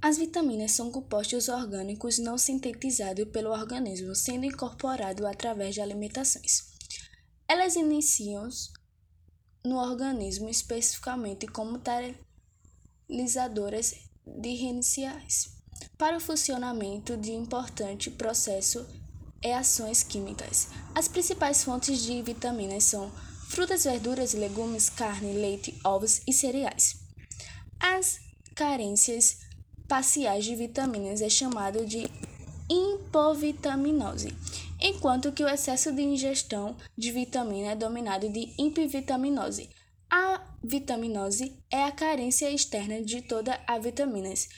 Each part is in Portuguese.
As vitaminas são compostos orgânicos não sintetizados pelo organismo, sendo incorporados através de alimentações. Elas iniciam no organismo especificamente como catalisadoras diferenciais para o funcionamento de importante processo e ações químicas. As principais fontes de vitaminas são frutas, verduras, legumes, carne, leite, ovos e cereais. As carências parciais de vitaminas é chamado de hipovitaminose, enquanto que o excesso de ingestão de vitamina é dominado de hipervitaminose. A vitaminose é a carência externa de todas as vitaminas.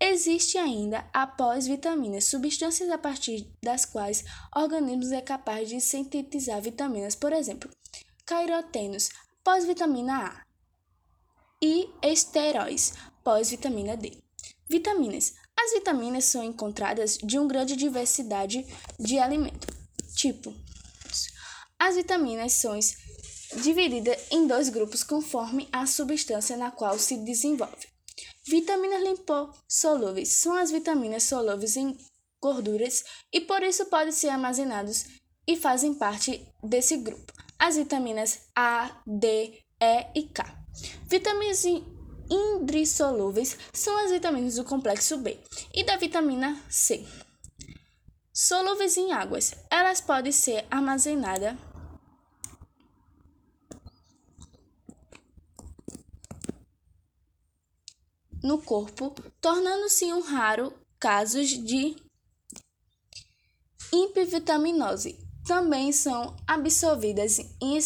Existe ainda a pós-vitaminas, substâncias a partir das quais organismos é capaz de sintetizar vitaminas, por exemplo, carotenos, pós-vitamina A, e esteróis, pós-vitamina D. Vitaminas. As vitaminas são encontradas de uma grande diversidade de alimentos. Tipo, as vitaminas são divididas em dois grupos conforme a substância na qual se desenvolve. Vitaminas lipossolúveis são as vitaminas solúveis em gorduras e por isso podem ser armazenadas e fazem parte desse grupo. As vitaminas A, D, E e K. Vitaminas indissolúveis são as vitaminas do complexo B e da vitamina C. Solúveis em águas, elas podem ser armazenadas no corpo, tornando-se um raro casos de hipervitaminose. Também são absorvidas em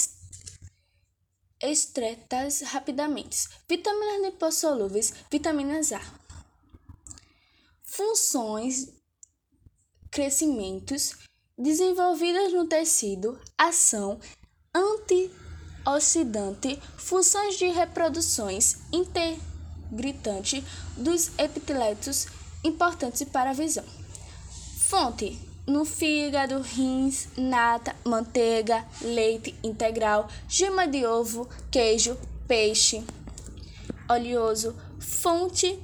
excretas rapidamente. Vitaminas lipossolúveis, vitaminas A. Funções, crescimentos desenvolvidas no tecido, ação antioxidante, funções de reproduções integritante dos epiteletos importantes para a visão. Fonte no fígado, rins, nata, manteiga, leite integral, gema de ovo, queijo, peixe oleoso, fonte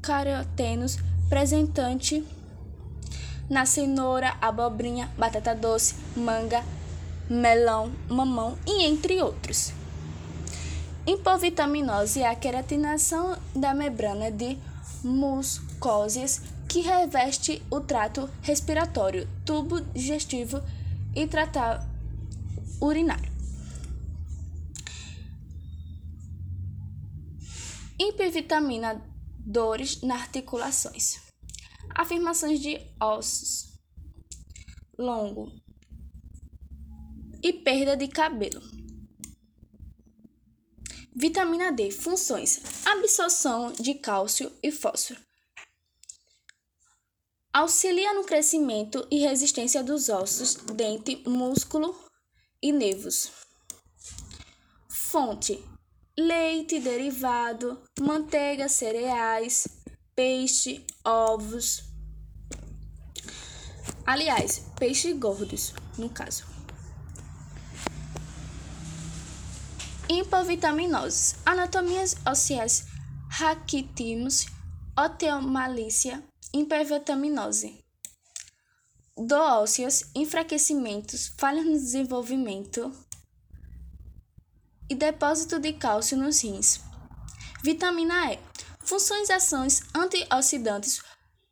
carotenos presentante na cenoura, abobrinha, batata doce, manga, melão, mamão e entre outros. Hipovitaminose é a queratinação da membrana de mucoses que reveste o trato respiratório, tubo digestivo e trato urinário. Hipervitamina dores nas articulações. Afirmações de ossos longo e perda de cabelo. Vitamina D. Funções: absorção de cálcio e fósforo Auxilia no crescimento e resistência dos ossos, dente, músculo e nervos. Fonte: leite derivado, manteiga, cereais, peixe, ovos. Aliás, peixes gordos, no caso. Hipovitaminose. Anatomias ósseas raquitimos, osteomalícia, hipervitaminose. Doócios, enfraquecimentos, falhas no desenvolvimento e depósito de cálcio nos rins. Vitamina E. Funções e ações antioxidantes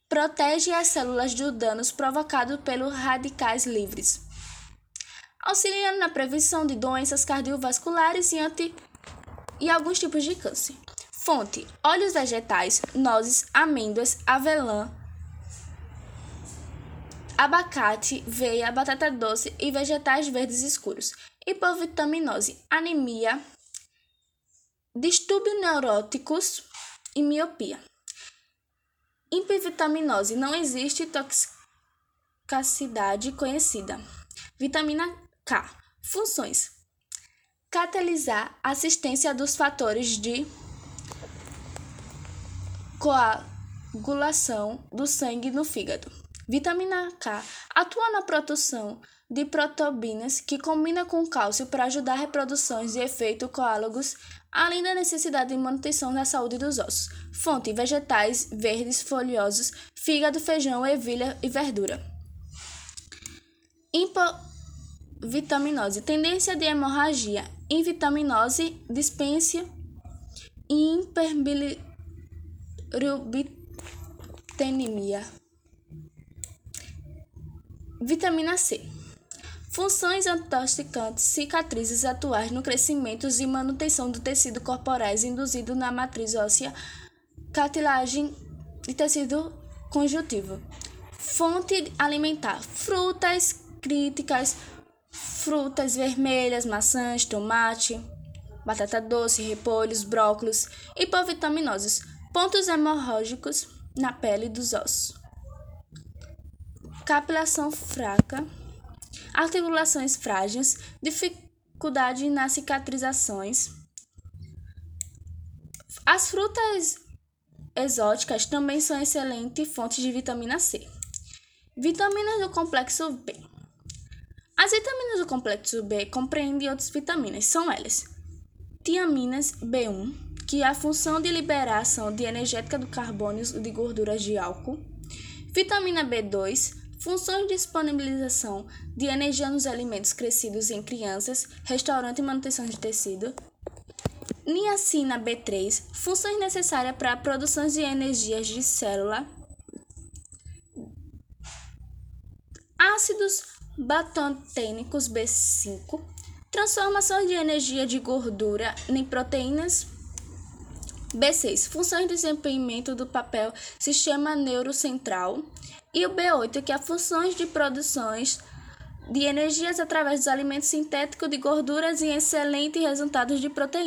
protege as células dos danos provocados pelos radicais livres, auxiliando na prevenção de doenças cardiovasculares e, anti... e alguns tipos de câncer. Fonte: óleos vegetais, nozes, amêndoas, avelã, abacate, veia, batata doce e vegetais verdes escuros. Hipovitaminose, anemia, distúrbios neuróticos e miopia. Hipervitaminose não existe toxicidade conhecida. Vitamina K. Funções: catalisar assistência dos fatores de coagulação do sangue no fígado. Vitamina K atua na produção de protobinas que combina com cálcio para ajudar a reprodução de efeitos coálogos além da necessidade de manutenção da saúde dos ossos. Fonte: vegetais verdes folhosos, fígado, feijão, ervilha e verdura. Hipovitaminose: tendência de hemorragia, invitaminose, dispensa e hiperbilirubinemia. Vitamina C. Funções antioxidantes, cicatrizes atuais no crescimento e manutenção do tecido corporais induzido na matriz óssea, cartilagem e tecido conjuntivo. Fonte alimentar: frutas críticas, frutas vermelhas, maçãs, tomate, batata doce, repolhos, brócolis, hipovitaminoses, pontos hemorrágicos na pele dos ossos. Capilação fraca articulações frágeis, dificuldade nas cicatrizações. As frutas exóticas também são excelentes fontes de vitamina C. Vitaminas do complexo B. As vitaminas do complexo B compreendem outras vitaminas, são elas: tiaminas B1, que a função de liberação de energética do carbono e de gorduras de álcool, vitamina B2, Funções de disponibilização de energia nos alimentos crescidos em crianças, restaurante e manutenção de tecido. Niacina B3, funções necessárias para a produção de energias de célula. Ácidos batotênicos B5, transformação de energia de gordura em proteínas. B6, funções de desempenhamento do papel sistema neurocentral. E o B8, que é funções de produções de energias através dos alimentos sintéticos de gorduras e excelentes resultados de proteínas.